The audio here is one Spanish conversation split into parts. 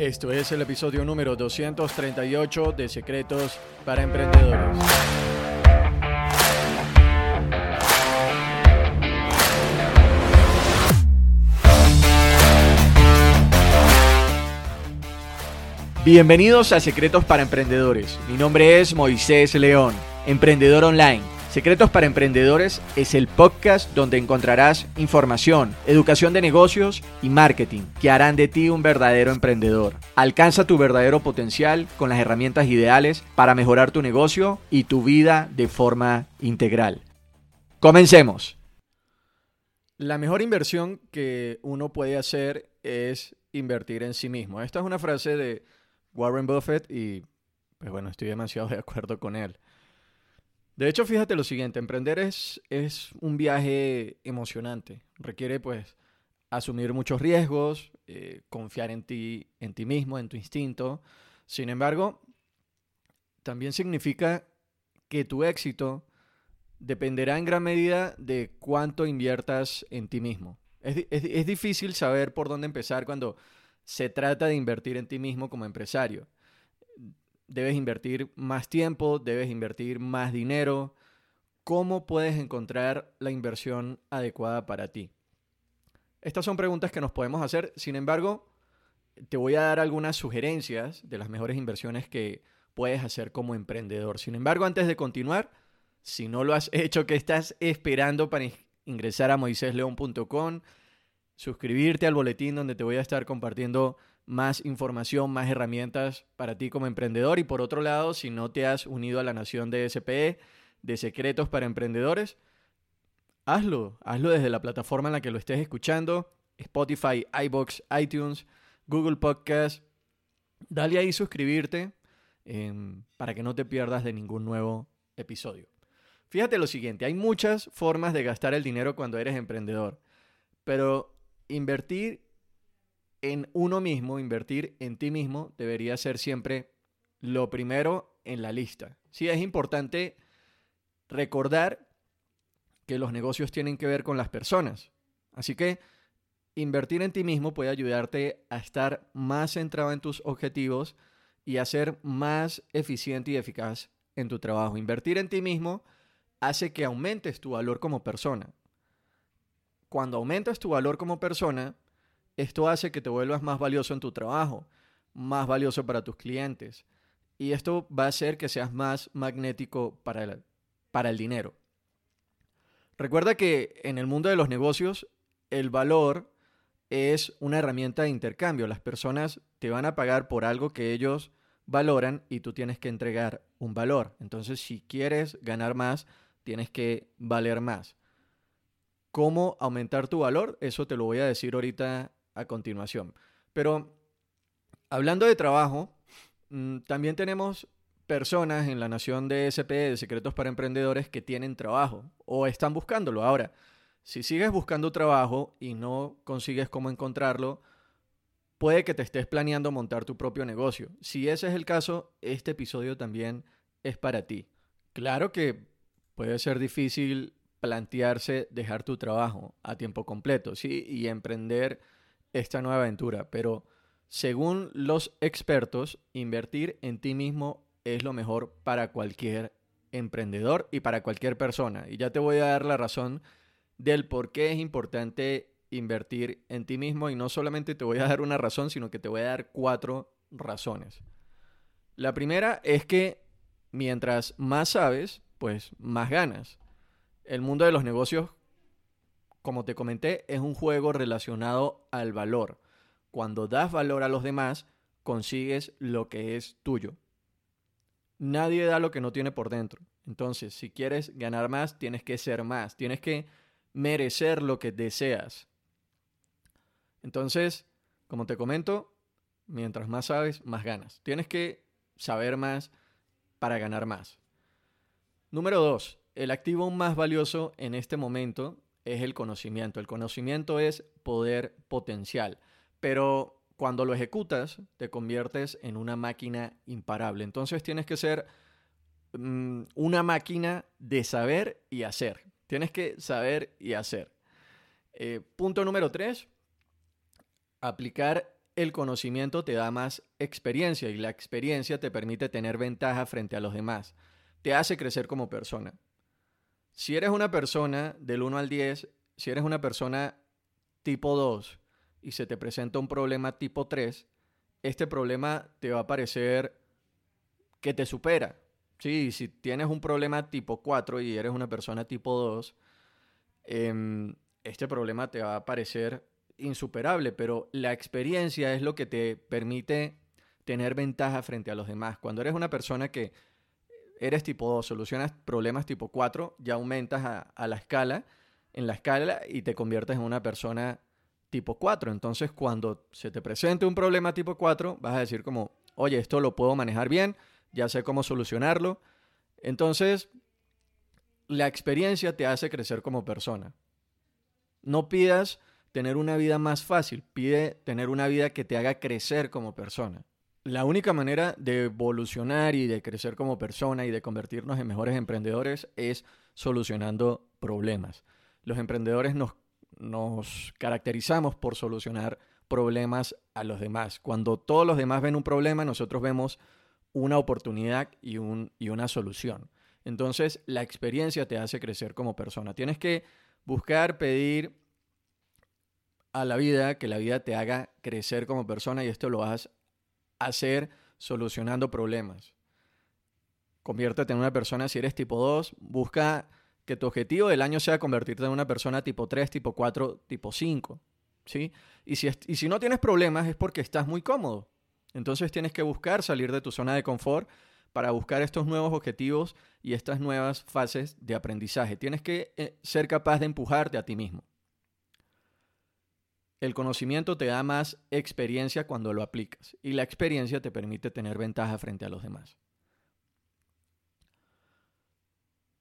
Esto es el episodio número 238 de Secretos para Emprendedores. Bienvenidos a Secretos para Emprendedores. Mi nombre es Moisés León, emprendedor online Secretos para Emprendedores es el podcast donde encontrarás información, educación de negocios y marketing que harán de ti un verdadero emprendedor. Alcanza tu verdadero potencial con las herramientas ideales para mejorar tu negocio y tu vida de forma integral. Comencemos. La mejor inversión que uno puede hacer es invertir en sí mismo. Esta es una frase de Warren Buffett y pues bueno, estoy demasiado de acuerdo con él. De hecho, fíjate lo siguiente, emprender es, es un viaje emocionante. Requiere pues asumir muchos riesgos, eh, confiar en ti, en ti mismo, en tu instinto. Sin embargo, también significa que tu éxito dependerá en gran medida de cuánto inviertas en ti mismo. Es, es difícil saber por dónde empezar cuando se trata de invertir en ti mismo como empresario debes invertir más tiempo, debes invertir más dinero. ¿Cómo puedes encontrar la inversión adecuada para ti? Estas son preguntas que nos podemos hacer. Sin embargo, te voy a dar algunas sugerencias de las mejores inversiones que puedes hacer como emprendedor. Sin embargo, antes de continuar, si no lo has hecho, ¿qué estás esperando para ingresar a moisésleón.com? Suscribirte al boletín donde te voy a estar compartiendo más información, más herramientas para ti como emprendedor. Y por otro lado, si no te has unido a la nación de SPE, de Secretos para Emprendedores, hazlo. Hazlo desde la plataforma en la que lo estés escuchando. Spotify, iBox, iTunes, Google Podcast. Dale ahí suscribirte em, para que no te pierdas de ningún nuevo episodio. Fíjate lo siguiente, hay muchas formas de gastar el dinero cuando eres emprendedor, pero invertir en uno mismo, invertir en ti mismo, debería ser siempre lo primero en la lista. Sí, es importante recordar que los negocios tienen que ver con las personas. Así que invertir en ti mismo puede ayudarte a estar más centrado en tus objetivos y a ser más eficiente y eficaz en tu trabajo. Invertir en ti mismo hace que aumentes tu valor como persona. Cuando aumentas tu valor como persona, esto hace que te vuelvas más valioso en tu trabajo, más valioso para tus clientes. Y esto va a hacer que seas más magnético para el, para el dinero. Recuerda que en el mundo de los negocios el valor es una herramienta de intercambio. Las personas te van a pagar por algo que ellos valoran y tú tienes que entregar un valor. Entonces, si quieres ganar más, tienes que valer más. ¿Cómo aumentar tu valor? Eso te lo voy a decir ahorita a continuación. Pero hablando de trabajo, mm, también tenemos personas en la nación de SP, de Secretos para Emprendedores, que tienen trabajo o están buscándolo. Ahora, si sigues buscando trabajo y no consigues cómo encontrarlo, puede que te estés planeando montar tu propio negocio. Si ese es el caso, este episodio también es para ti. Claro que puede ser difícil plantearse dejar tu trabajo a tiempo completo, ¿sí? Y emprender esta nueva aventura, pero según los expertos, invertir en ti mismo es lo mejor para cualquier emprendedor y para cualquier persona. Y ya te voy a dar la razón del por qué es importante invertir en ti mismo y no solamente te voy a dar una razón, sino que te voy a dar cuatro razones. La primera es que mientras más sabes, pues más ganas. El mundo de los negocios como te comenté, es un juego relacionado al valor. Cuando das valor a los demás, consigues lo que es tuyo. Nadie da lo que no tiene por dentro. Entonces, si quieres ganar más, tienes que ser más. Tienes que merecer lo que deseas. Entonces, como te comento, mientras más sabes, más ganas. Tienes que saber más para ganar más. Número dos, el activo más valioso en este momento es el conocimiento. El conocimiento es poder potencial, pero cuando lo ejecutas te conviertes en una máquina imparable. Entonces tienes que ser mm, una máquina de saber y hacer. Tienes que saber y hacer. Eh, punto número tres, aplicar el conocimiento te da más experiencia y la experiencia te permite tener ventaja frente a los demás. Te hace crecer como persona. Si eres una persona del 1 al 10, si eres una persona tipo 2 y se te presenta un problema tipo 3, este problema te va a parecer que te supera. Sí, si tienes un problema tipo 4 y eres una persona tipo 2, em, este problema te va a parecer insuperable, pero la experiencia es lo que te permite tener ventaja frente a los demás. Cuando eres una persona que eres tipo 2, solucionas problemas tipo 4, ya aumentas a, la escala, en la escala y te conviertes en una persona tipo 4. Entonces, cuando se te presente un problema tipo 4, vas a decir como, oye, esto lo puedo manejar bien, ya sé cómo solucionarlo. Entonces, la experiencia te hace crecer como persona. No pidas tener una vida más fácil, pide tener una vida que te haga crecer como persona. La única manera de evolucionar y de crecer como persona y de convertirnos en mejores emprendedores es solucionando problemas. Los emprendedores nos, nos caracterizamos por solucionar problemas a los demás. Cuando todos los demás ven un problema, nosotros vemos una oportunidad y, un, y una solución. Entonces, la experiencia te hace crecer como persona. Tienes que buscar, pedir a la vida que la vida te haga crecer como persona y esto lo vas hacer solucionando problemas. Conviértete en una persona, si eres tipo 2, busca que tu objetivo del año sea convertirte en una persona tipo 3, tipo 4, tipo 5. ¿sí? Y, si, y si no tienes problemas es porque estás muy cómodo. Entonces tienes que buscar salir de tu zona de confort para buscar estos nuevos objetivos y estas nuevas fases de aprendizaje. Tienes que eh, ser capaz de empujarte a ti mismo. El conocimiento te da más experiencia cuando lo aplicas y la experiencia te permite tener ventaja frente a los demás.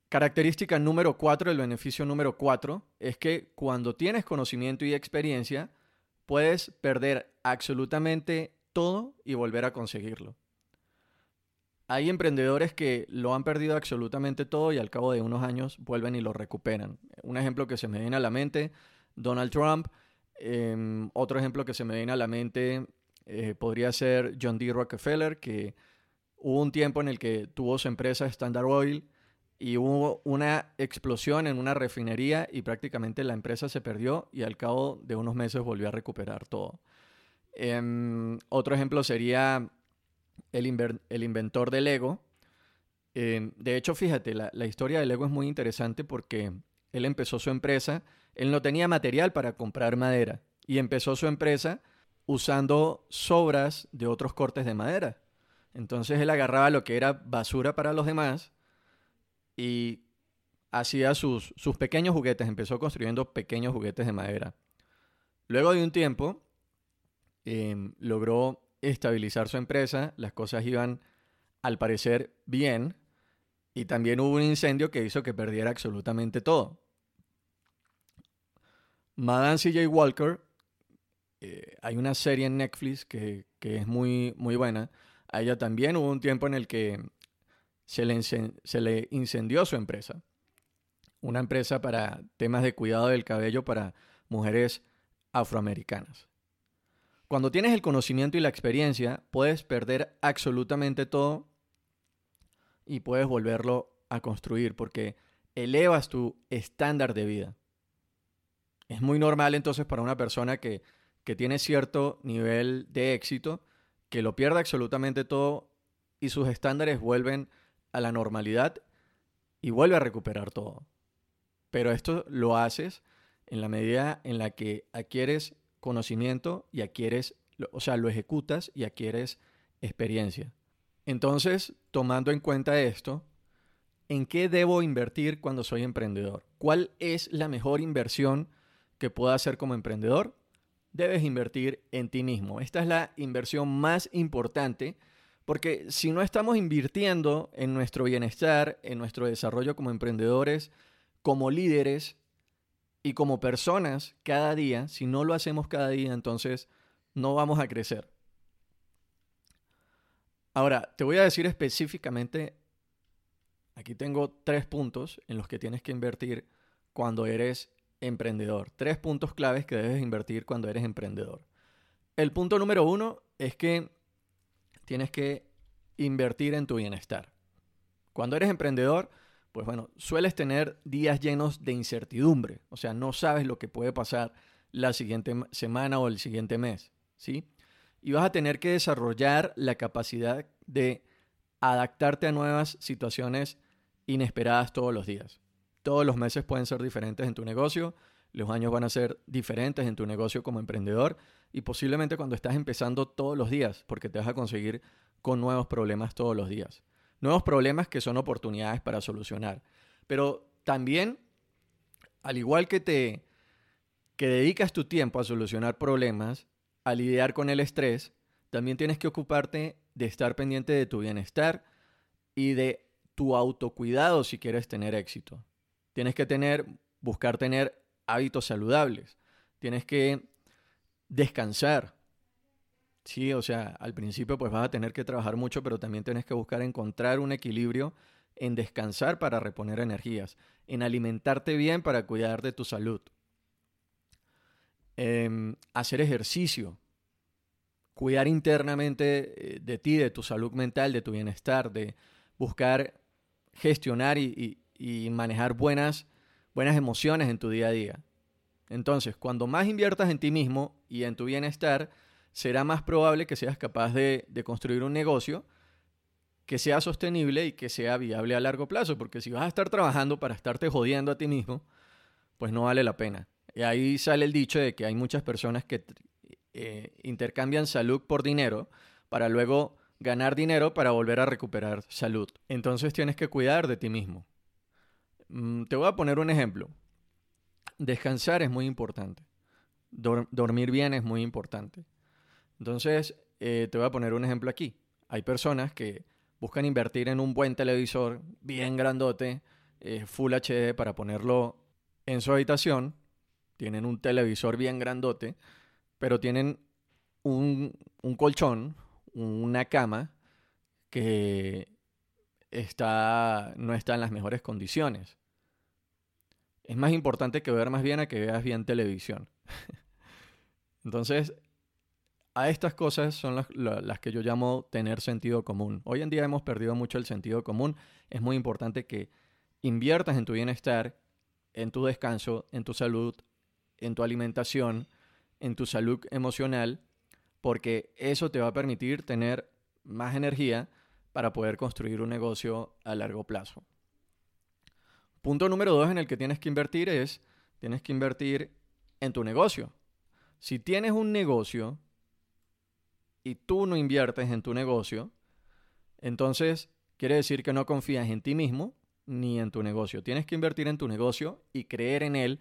Característica número 4, el beneficio número 4, es que cuando tienes conocimiento y experiencia, puedes perder absolutamente todo y volver a conseguirlo. Hay emprendedores que lo han perdido absolutamente todo y al cabo de unos años vuelven y lo recuperan. Un ejemplo que se me viene a la mente, Donald Trump. Em, otro ejemplo que se me viene a la mente eh, podría ser John D. Rockefeller, que hubo un tiempo en el que tuvo su empresa Standard Oil y hubo una explosión en una refinería y prácticamente la empresa se perdió y al cabo de unos meses volvió a recuperar todo. Em, otro ejemplo sería el, inventor del Lego. Em, de hecho, fíjate, la, la historia del Lego es muy interesante porque él empezó su empresa, él no tenía material para comprar madera y empezó su empresa usando sobras de otros cortes de madera. Entonces él agarraba lo que era basura para los demás y hacía sus, sus pequeños juguetes, empezó construyendo pequeños juguetes de madera. Luego de un tiempo, Em, logró estabilizar su empresa, las cosas iban al parecer bien y también hubo un incendio que hizo que perdiera absolutamente todo. Madame CJ Walker, eh, hay una serie en Netflix que, es muy, muy buena. A ella también hubo un tiempo en el que se le, se le incendió su empresa. Una empresa para temas de cuidado del cabello para mujeres afroamericanas. Cuando tienes el conocimiento y la experiencia, puedes perder absolutamente todo y puedes volverlo a construir porque elevas tu estándar de vida. Es muy normal entonces para una persona que, que tiene cierto nivel de éxito que lo pierda absolutamente todo y sus estándares vuelven a la normalidad y vuelve a recuperar todo. Pero esto lo haces en la medida en la que adquieres conocimiento y adquieres, o sea, lo ejecutas y adquieres experiencia. Entonces, tomando en cuenta esto, ¿en qué debo invertir cuando soy emprendedor? ¿Cuál es la mejor inversión que puedo hacer como emprendedor? Debes invertir en ti mismo. Esta es la inversión más importante porque si no estamos invirtiendo en nuestro bienestar, en nuestro desarrollo como emprendedores, como líderes, y como personas cada día, si no lo hacemos cada día, entonces no vamos a crecer. Ahora, te voy a decir específicamente, aquí tengo tres puntos en los que tienes que invertir cuando eres emprendedor. Tres puntos claves que debes invertir cuando eres emprendedor. el punto número uno es que tienes que invertir en tu bienestar. Cuando eres emprendedor, pues bueno, sueles tener días llenos de incertidumbre, o sea, no sabes lo que puede pasar la siguiente semana o el siguiente mes, ¿sí? Y vas a tener que desarrollar la capacidad de adaptarte a nuevas situaciones inesperadas todos los días. Todos los meses pueden ser diferentes en tu negocio, los años van a ser diferentes en tu negocio como emprendedor y posiblemente cuando estás empezando todos los días, porque te vas a conseguir con nuevos problemas todos los días. Nuevos problemas que son oportunidades para solucionar. Pero también, al igual que te que dedicas tu tiempo a solucionar problemas, a lidiar con el estrés, también tienes que ocuparte de estar pendiente de tu bienestar y de tu autocuidado si quieres tener éxito. Tienes que tener, buscar tener hábitos saludables. Tienes que descansar. Sí, o sea, al principio pues vas a tener que trabajar mucho, pero también tienes que buscar encontrar un equilibrio en descansar para reponer energías, en alimentarte bien para cuidar de tu salud, em, hacer ejercicio, cuidar internamente eh, de ti, de tu salud mental, de tu bienestar, de buscar gestionar y, y manejar buenas buenas emociones en tu día a día. Entonces, cuando más inviertas en ti mismo y en tu bienestar, será más probable que seas capaz de, construir un negocio que sea sostenible y que sea viable a largo plazo, porque si vas a estar trabajando para estarte jodiendo a ti mismo, pues no vale la pena. Y ahí sale el dicho de que hay muchas personas que eh, intercambian salud por dinero para luego ganar dinero para volver a recuperar salud. Entonces tienes que cuidar de ti mismo. Mm, te voy a poner un ejemplo. Descansar es muy importante. dormir bien es muy importante. Entonces, eh, te voy a poner un ejemplo aquí. Hay personas que buscan invertir en un buen televisor bien grandote, eh, Full HD, para ponerlo en su habitación. Tienen un televisor bien grandote, pero tienen un, un colchón, una cama que está, no está en las mejores condiciones. Es más importante que ver más bien a que veas bien televisión. Entonces, a estas cosas son las, las, que yo llamo tener sentido común. Hoy en día hemos perdido mucho el sentido común. Es muy importante que inviertas en tu bienestar, en tu descanso, en tu salud, en tu alimentación, en tu salud emocional, porque eso te va a permitir tener más energía para poder construir un negocio a largo plazo. Punto número dos en el que tienes que invertir es, tienes que invertir en tu negocio. Si tienes un negocio y tú no inviertes en tu negocio, entonces quiere decir que no confías en ti mismo ni en tu negocio. Tienes que invertir en tu negocio y creer en él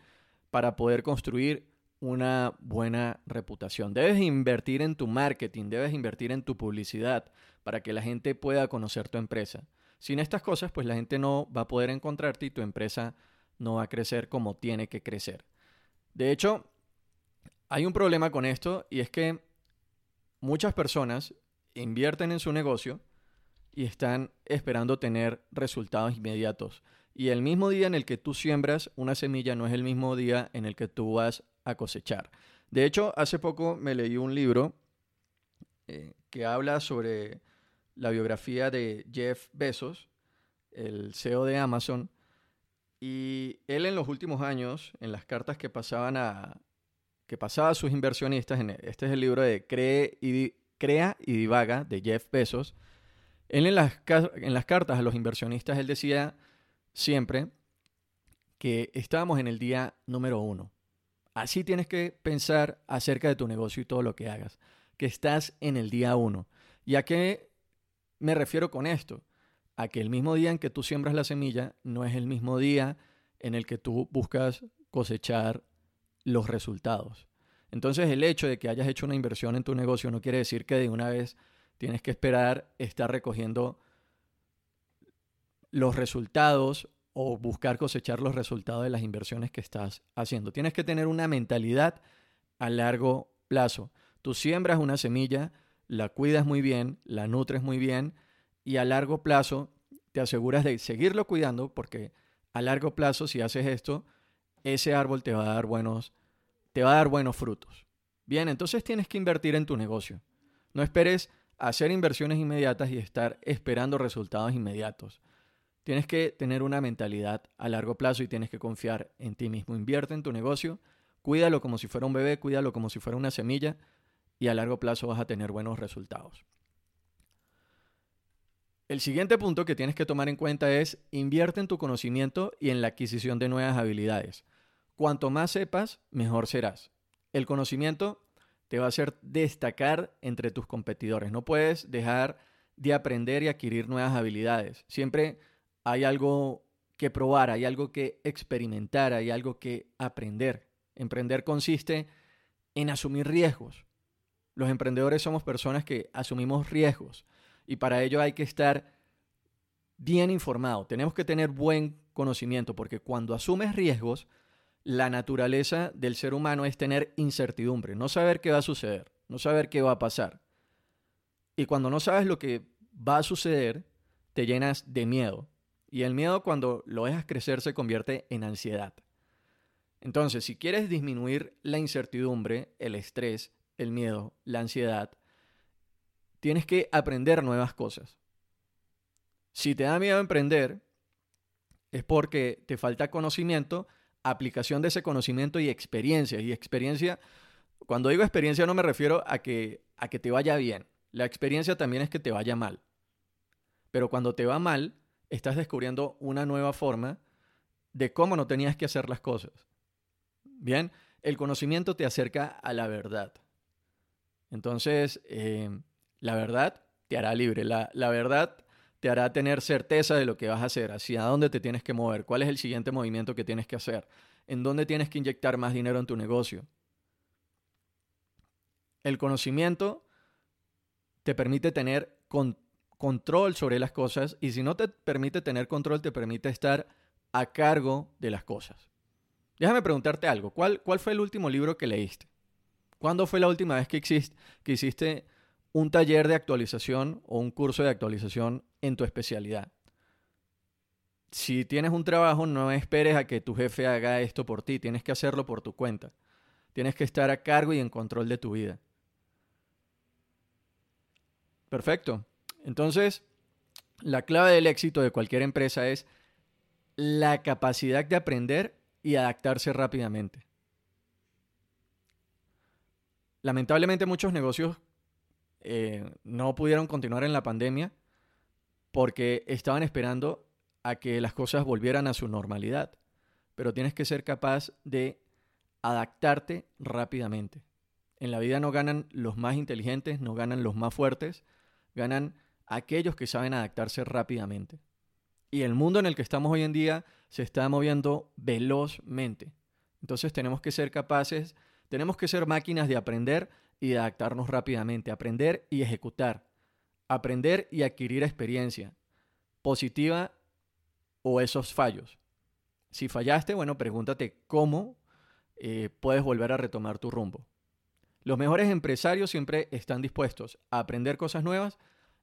para poder construir una buena reputación. Debes invertir en tu marketing, debes invertir en tu publicidad para que la gente pueda conocer tu empresa. Sin estas cosas, pues la gente no va a poder encontrarte y tu empresa no va a crecer como tiene que crecer. De hecho, hay un problema con esto y es que muchas personas invierten en su negocio y están esperando tener resultados inmediatos. Y el mismo día en el que tú siembras una semilla no es el mismo día en el que tú vas a cosechar. De hecho, hace poco me leí un libro eh, que habla sobre la biografía de Jeff Bezos, el CEO de Amazon, y él en los últimos años, en las cartas que pasaban a que pasaba a sus inversionistas, en este es el libro de Crea y Divaga de Jeff Bezos, él en las, en las cartas a los inversionistas, él decía siempre que estábamos en el día número uno. Así tienes que pensar acerca de tu negocio y todo lo que hagas, que estás en el día uno. ¿Y a me refiero con esto? A que el mismo día en que tú siembras la semilla no es el mismo día en el que tú buscas cosechar los resultados. Entonces el hecho de que hayas hecho una inversión en tu negocio no quiere decir que de una vez tienes que esperar estar recogiendo los resultados o buscar cosechar los resultados de las inversiones que estás haciendo. Tienes que tener una mentalidad a largo plazo. Tú siembras una semilla, la cuidas muy bien, la nutres muy bien y a largo plazo te aseguras de seguirlo cuidando porque a largo plazo si haces esto, ese árbol te va a dar buenos te va a dar buenos frutos. Bien, entonces tienes que invertir en tu negocio. No esperes hacer inversiones inmediatas y estar esperando resultados inmediatos. Tienes que tener una mentalidad a largo plazo y tienes que confiar en ti mismo. Invierte en tu negocio, cuídalo como si fuera un bebé, cuídalo como si fuera una semilla y a largo plazo vas a tener buenos resultados. El siguiente punto que tienes que tomar en cuenta es invierte en tu conocimiento y en la adquisición de nuevas habilidades. Cuanto más sepas, mejor serás. El conocimiento te va a hacer destacar entre tus competidores. No puedes dejar de aprender y adquirir nuevas habilidades. Siempre hay algo que probar, hay algo que experimentar, hay algo que aprender. Emprender consiste en asumir riesgos. Los emprendedores somos personas que asumimos riesgos y para ello hay que estar bien informado. Tenemos que tener buen conocimiento porque cuando asumes riesgos, la naturaleza del ser humano es tener incertidumbre, no saber qué va a suceder, no saber qué va a pasar. Y cuando no sabes lo que va a suceder, te llenas de miedo. Y el miedo cuando lo dejas crecer se convierte en ansiedad. Entonces, si quieres disminuir la incertidumbre, el estrés, el miedo, la ansiedad, tienes que aprender nuevas cosas. Si te da miedo emprender, es porque te falta conocimiento, aplicación de ese conocimiento y experiencia. Y experiencia, cuando digo experiencia no me refiero a que, a que te vaya bien. La experiencia también es que te vaya mal. Pero cuando te va mal, estás descubriendo una nueva forma de cómo no tenías que hacer las cosas. Bien, el conocimiento te acerca a la verdad. Entonces, eh, la verdad te hará libre. La, la verdad te hará tener certeza de lo que vas a hacer, hacia dónde te tienes que mover, cuál es el siguiente movimiento que tienes que hacer, en dónde tienes que inyectar más dinero en tu negocio. El conocimiento te permite tener control sobre las cosas y si no te permite tener control, te permite estar a cargo de las cosas. Déjame preguntarte algo, ¿cuál, cuál fue el último libro que leíste? ¿Cuándo fue la última vez que, que hiciste un taller de actualización o un curso de actualización en tu especialidad. Si tienes un trabajo, no esperes a que tu jefe haga esto por ti, tienes que hacerlo por tu cuenta. Tienes que estar a cargo y en control de tu vida. Perfecto. Entonces, la clave del éxito de cualquier empresa es la capacidad de aprender y adaptarse rápidamente. Lamentablemente muchos negocios eh, no pudieron continuar en la pandemia porque estaban esperando a que las cosas volvieran a su normalidad. Pero tienes que ser capaz de adaptarte rápidamente. En la vida no ganan los más inteligentes, no ganan los más fuertes, ganan aquellos que saben adaptarse rápidamente. Y el mundo en el que estamos hoy en día se está moviendo velozmente. Entonces tenemos que ser capaces, tenemos que ser máquinas de aprender y de adaptarnos rápidamente, aprender y ejecutar, aprender y adquirir experiencia, positiva o esos fallos. Si fallaste, bueno, pregúntate cómo eh, puedes volver a retomar tu rumbo. Los mejores empresarios siempre están dispuestos a aprender cosas nuevas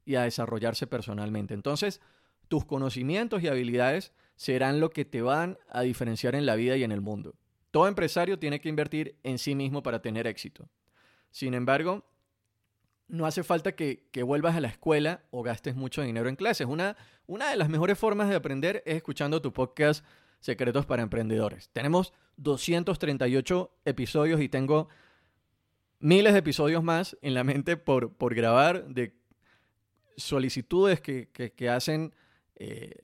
y a desarrollarse personalmente. Entonces, tus conocimientos y habilidades serán lo que te van a diferenciar en la vida y en el mundo. Todo empresario tiene que invertir en sí mismo para tener éxito. Sin embargo, no hace falta que, vuelvas a la escuela o gastes mucho dinero en clases. Una, una de las mejores formas de aprender es escuchando tu podcast Secretos para Emprendedores. Tenemos 238 episodios y tengo miles de episodios más en la mente por, por grabar de solicitudes que, hacen, eh,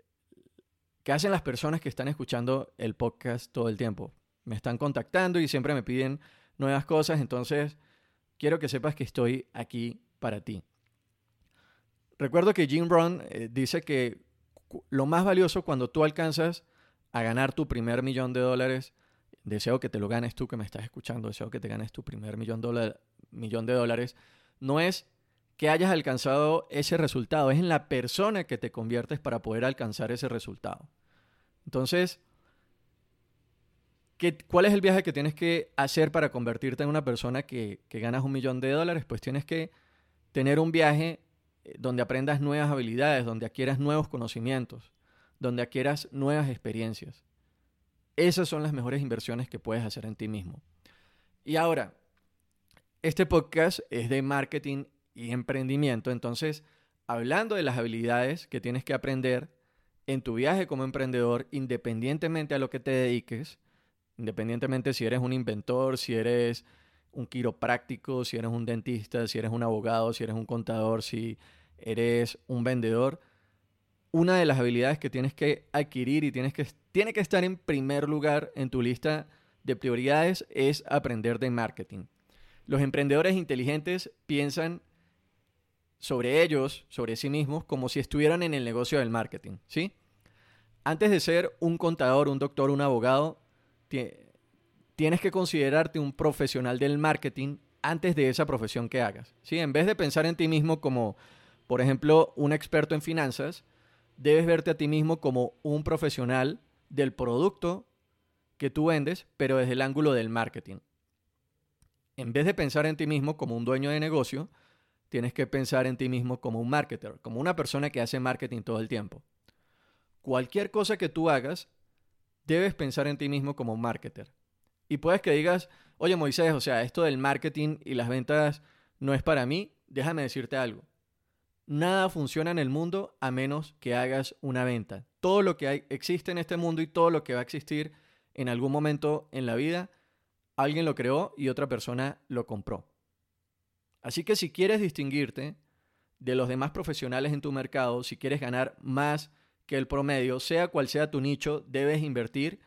que hacen las personas que están escuchando el podcast todo el tiempo. Me están contactando y siempre me piden nuevas cosas, entonces quiero que sepas que estoy aquí para ti. Recuerdo que Jim Brown eh, dice que lo más valioso cuando tú alcanzas a ganar tu primer millón de dólares, deseo que te lo ganes tú que me estás escuchando, deseo que te ganes tu primer millón, millón de dólares, no es que hayas alcanzado ese resultado, es en la persona que te conviertes para poder alcanzar ese resultado. Entonces, ¿Cuál es el viaje que tienes que hacer para convertirte en una persona que, ganas un millón de dólares? Pues tienes que tener un viaje eh, donde aprendas nuevas habilidades, donde adquieras nuevos conocimientos, donde adquieras nuevas experiencias. Esas son las mejores inversiones que puedes hacer en ti mismo. Y ahora, Este podcast es de marketing y emprendimiento, entonces, hablando de las habilidades que tienes que aprender en tu viaje como emprendedor, independientemente a lo que te dediques, independientemente si eres un inventor, si eres un quiropráctico, si eres un dentista, si eres un abogado, si eres un contador, si eres un vendedor, una de las habilidades que tienes que adquirir y tienes que, tiene que estar en primer lugar en tu lista de prioridades es aprender de marketing. Los emprendedores inteligentes piensan sobre ellos, sobre sí mismos, como si estuvieran en el negocio del marketing, ¿sí? Antes de ser un contador, un doctor, un abogado, tienes que considerarte un profesional del marketing antes de esa profesión que hagas, ¿sí? En vez de pensar en ti mismo como, por ejemplo, un experto en finanzas, debes verte a ti mismo como un profesional del producto que tú vendes, pero desde el ángulo del marketing en vez de pensar en ti mismo como un dueño de negocio, tienes que pensar en ti mismo como un marketer, como una persona que hace marketing todo el tiempo. Cualquier cosa que tú hagas, debes pensar en ti mismo como marketer. Y puedes que digas, oye Moisés, o sea, esto del marketing y las ventas no es para mí, déjame decirte algo. Nada funciona en el mundo a menos que hagas una venta. Todo lo que hay, existe en este mundo y todo lo que va a existir en algún momento en la vida alguien lo creó y otra persona lo compró. Así que si quieres distinguirte de los demás profesionales en tu mercado, si quieres ganar más que el promedio, sea cual sea tu nicho, debes invertir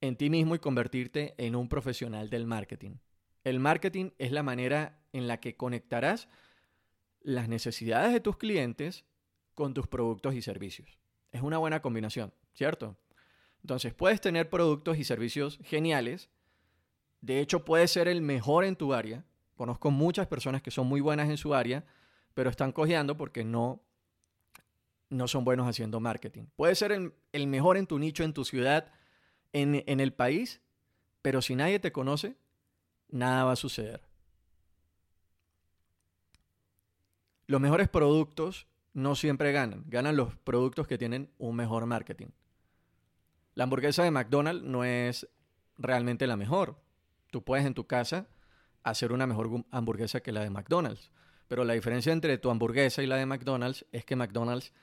en ti mismo y convertirte en un profesional del marketing. El marketing es la manera en la que conectarás las necesidades de tus clientes con tus productos y servicios. Es una buena combinación, ¿cierto? Entonces puedes tener productos y servicios geniales, de hecho, puede ser el mejor en tu área. Conozco muchas personas que son muy buenas en su área, pero están cojeando porque no, no son buenos haciendo marketing. Puede ser el, mejor en tu nicho, en tu ciudad, en, en el país, pero si nadie te conoce, nada va a suceder. Los mejores productos no siempre ganan, ganan los productos que tienen un mejor marketing. La hamburguesa de McDonald's no es realmente la mejor, Tú puedes en tu casa hacer una mejor hamburguesa que la de McDonald's. Pero la diferencia entre tu hamburguesa y la de McDonald's es que McDonald's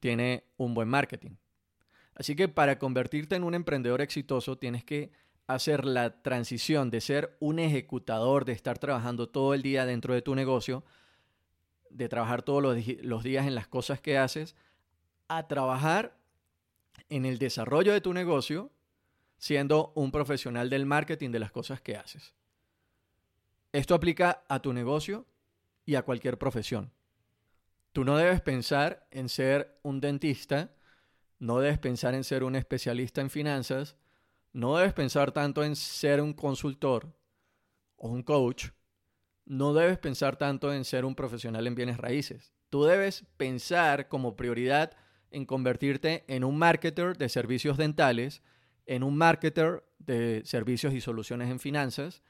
tiene un buen marketing. Así que para convertirte en un emprendedor exitoso tienes que hacer la transición de ser un ejecutador, de estar trabajando todo el día dentro de tu negocio, de trabajar todos los, días en las cosas que haces, a trabajar en el desarrollo de tu negocio siendo un profesional del marketing de las cosas que haces. Esto aplica a tu negocio y a cualquier profesión. Tú no debes pensar en ser un dentista, no debes pensar en ser un especialista en finanzas, no debes pensar tanto en ser un consultor o un coach, no debes pensar tanto en ser un profesional en bienes raíces. Tú debes pensar como prioridad en convertirte en un marketer de servicios dentales en un marketer de servicios y soluciones en finanzas,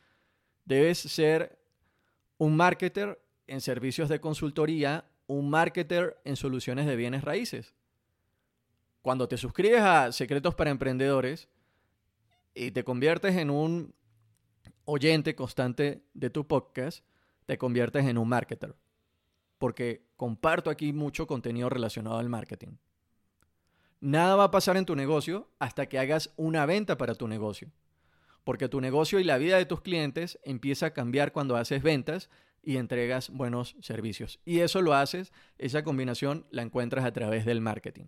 debes ser un marketer en servicios de consultoría, un marketer en soluciones de bienes raíces. Cuando te suscribes a Secretos para Emprendedores y te conviertes en un oyente constante de tu podcast, te conviertes en un marketer. Porque comparto aquí mucho contenido relacionado al marketing. Nada va a pasar en tu negocio hasta que hagas una venta para tu negocio. Porque tu negocio y la vida de tus clientes empieza a cambiar cuando haces ventas y entregas buenos servicios. Y eso lo haces, esa combinación la encuentras a través del marketing.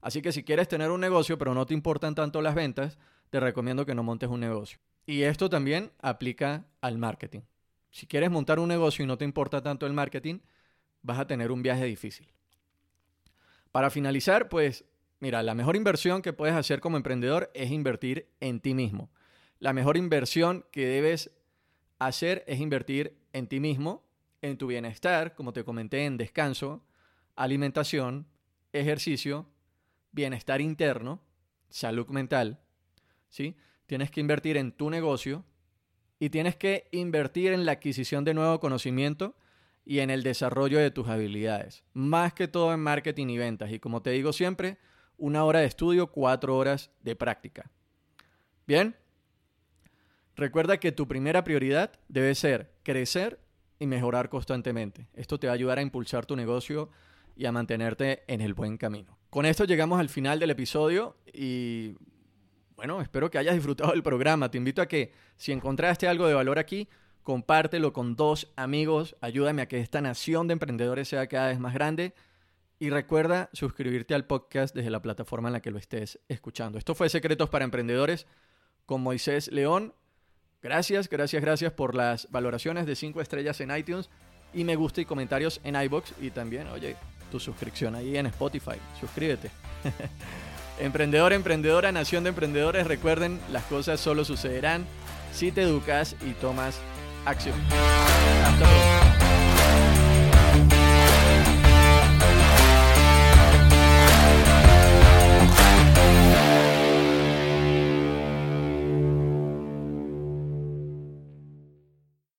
Así que si quieres tener un negocio pero no te importan tanto las ventas, te recomiendo que no montes un negocio. Y esto también aplica al marketing. Si quieres montar un negocio y no te importa tanto el marketing, vas a tener un viaje difícil. Para finalizar, pues mira, la mejor inversión que puedes hacer como emprendedor es invertir en ti mismo. La mejor inversión que debes hacer es invertir en ti mismo, en tu bienestar, como te comenté, en descanso, alimentación, ejercicio, bienestar interno, salud mental. ¿sí? Tienes que invertir en tu negocio y tienes que invertir en la adquisición de nuevo conocimiento y en el desarrollo de tus habilidades. Más que todo en marketing y ventas. Y como te digo siempre, una hora de estudio, cuatro horas de práctica. Bien. Recuerda que tu primera prioridad debe ser crecer y mejorar constantemente. Esto te va a ayudar a impulsar tu negocio y a mantenerte en el buen camino. Con esto llegamos al final del episodio y bueno, espero que hayas disfrutado del programa. Te invito a que si encontraste algo de valor aquí, compártelo con dos amigos, ayúdame a que esta nación de emprendedores sea cada vez más grande y recuerda suscribirte al podcast desde la plataforma en la que lo estés escuchando. Esto fue Secretos para Emprendedores con Moisés León. Gracias, gracias, gracias por las valoraciones de 5 estrellas en iTunes y me gusta y comentarios en iBox y también, oye, tu suscripción ahí en Spotify. Suscríbete. Emprendedor, emprendedora, nación de emprendedores, recuerden, las cosas solo sucederán si te educas y tomas acción.